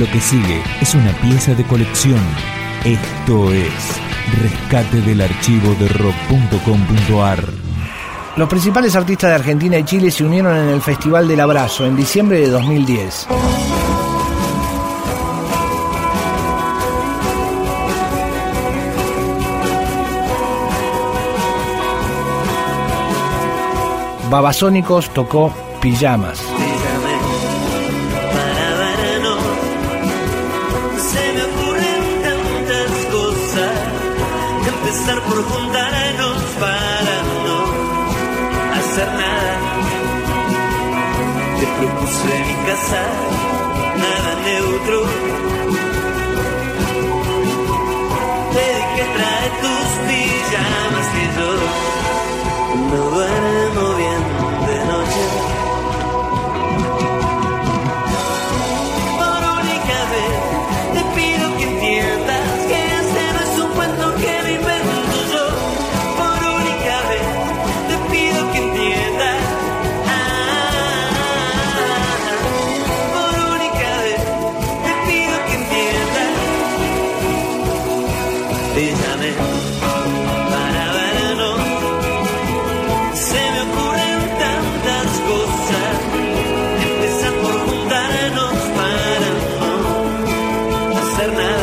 Lo que sigue es una pieza de colección. Esto es Rescate del archivo de rock.com.ar. Los principales artistas de Argentina y Chile se unieron en el Festival del Abrazo en diciembre de 2010. Babasónicos tocó Pijamas. Empezar por juntarnos para no hacer nada. Te propuse mi casa, nada neutro. Te dije trae tus pijamas que yo no duermo hacer nada.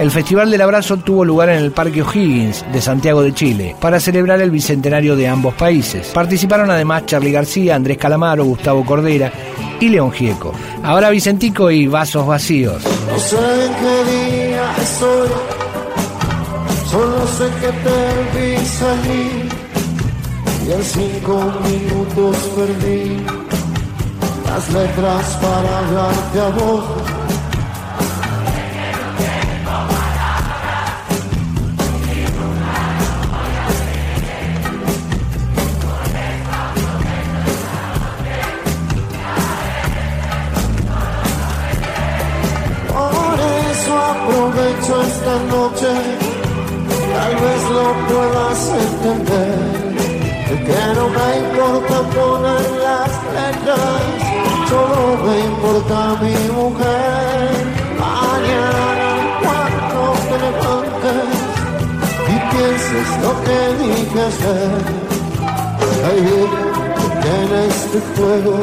El Festival del Abrazo tuvo lugar en el Parque O'Higgins de Santiago de Chile para celebrar el bicentenario de ambos países. Participaron además Charly García, Andrés Calamaro, Gustavo Cordera y León Gieco. Ahora Vicentico y Vasos Vacíos. No sé qué día estoy, solo sé que te vi salir y en cinco minutos perdí las letras para hablarte a vos. Noche, tal vez lo puedas entender. Que no me importa poner las letras, solo me importa mi mujer. Mañana cuando te levantes y pienses lo que dije ayer, ahí en este juego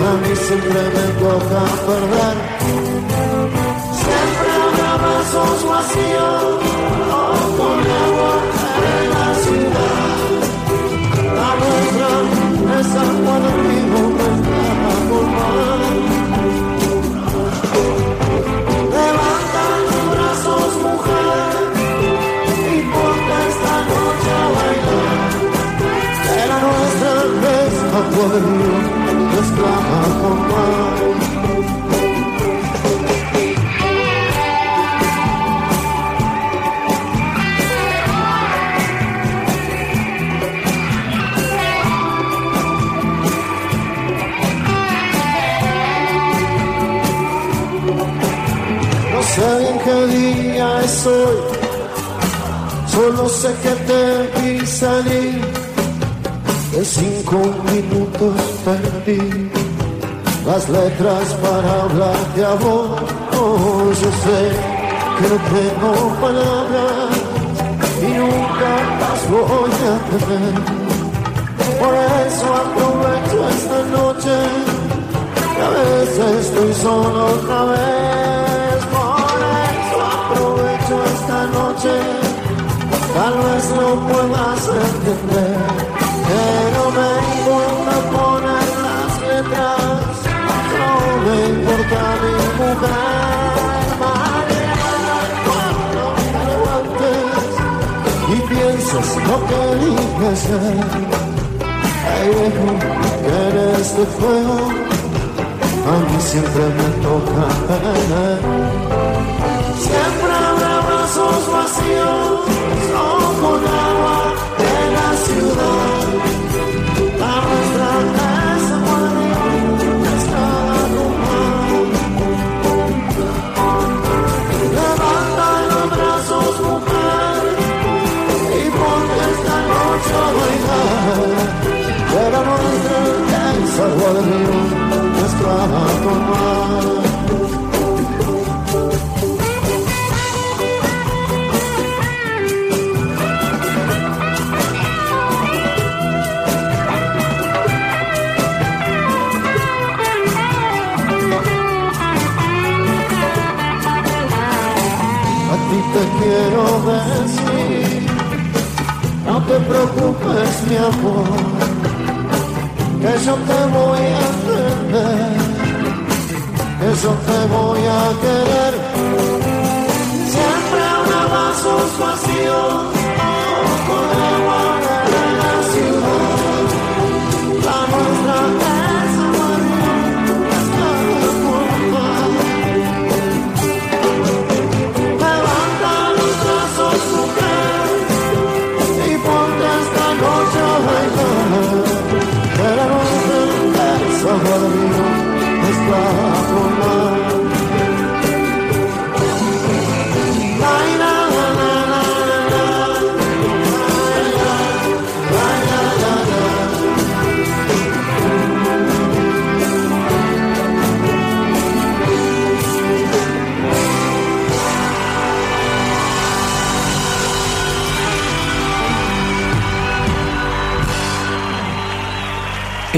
a mí siempre me toca perder. someone día es hoy, solo sé que te vi salir. En cinco minutos perdí las letras para hablarte a vos. Oh, yo sé que no tengo palabras y nunca las voy a tener. Por eso aprovecho esta noche a veces estoy solo otra vez. Tal vez no puedas entender, pero me importa poner las letras. No me importa mujer. Mañana cuando te levantes y pienses lo que dije ser. Ay, viejo, que eres de fuego a mí siempre me toca perder. Siempre habrá brazos vacíos, vasos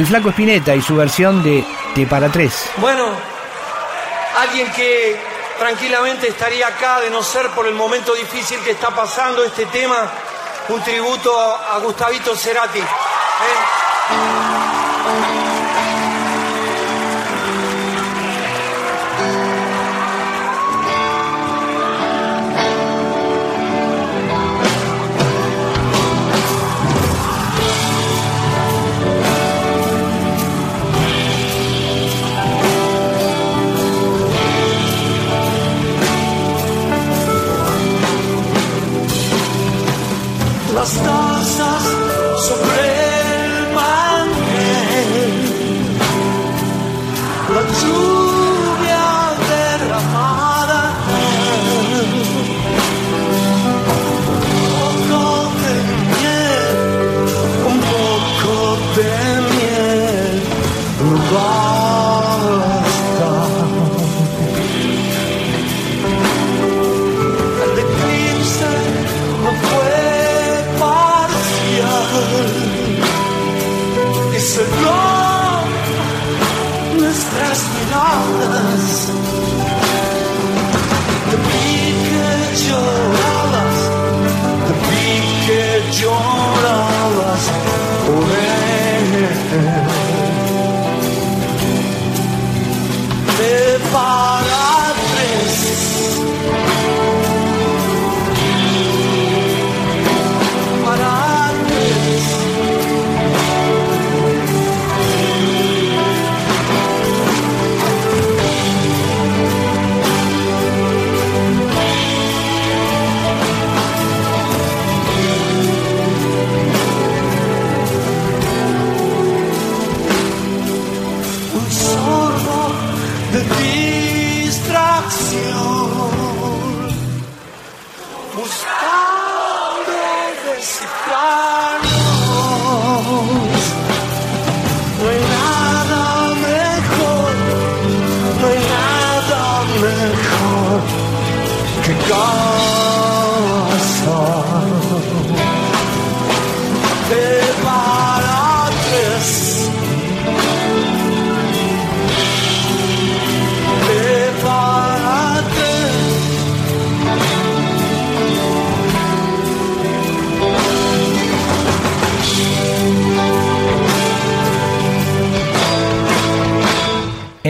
El Flaco Espineta y su versión de Te para tres. Bueno, alguien que tranquilamente estaría acá de no ser por el momento difícil que está pasando este tema, un tributo a, Gustavito Cerati. ¿eh? Las tazas sun.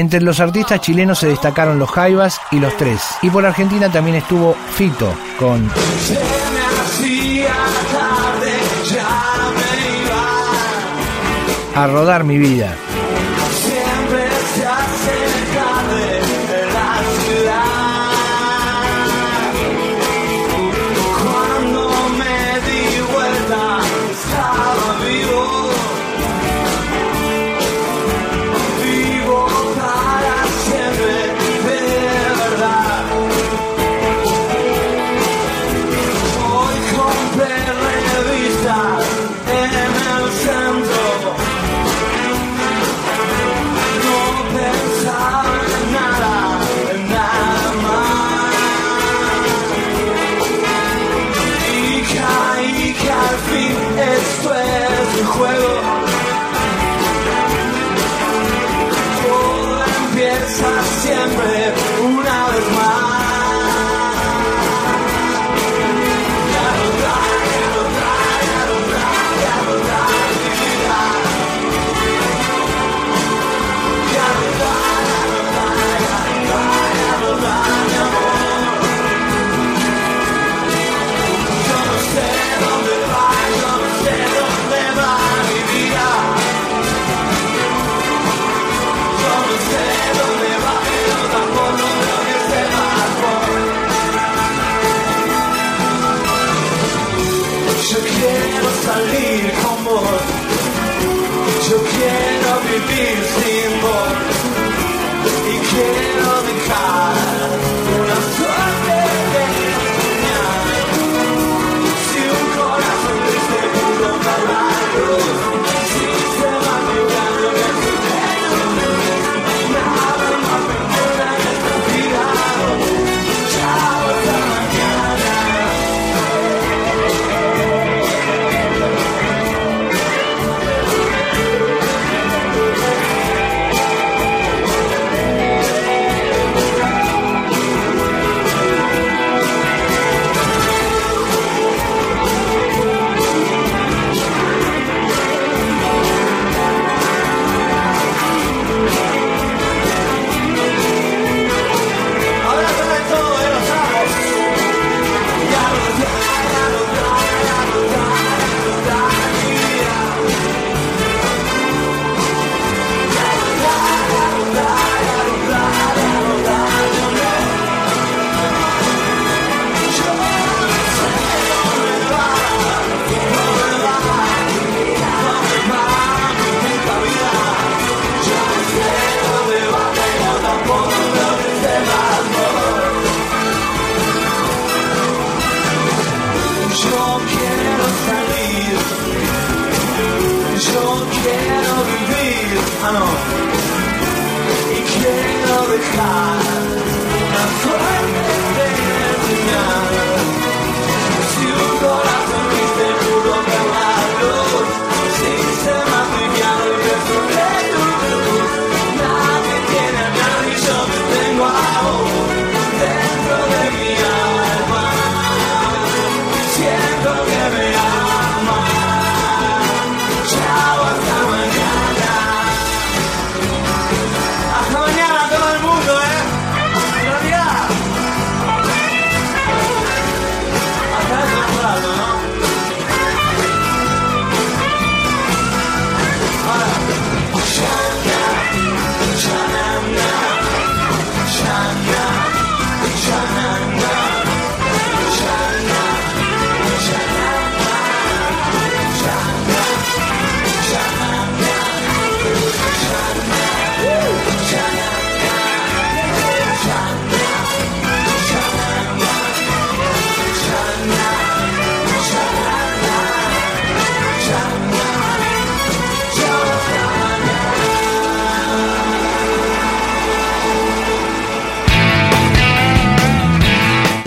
Entre los artistas chilenos se destacaron los Jaivas y los Tres. Y por Argentina también estuvo Fito con... A rodar mi vida.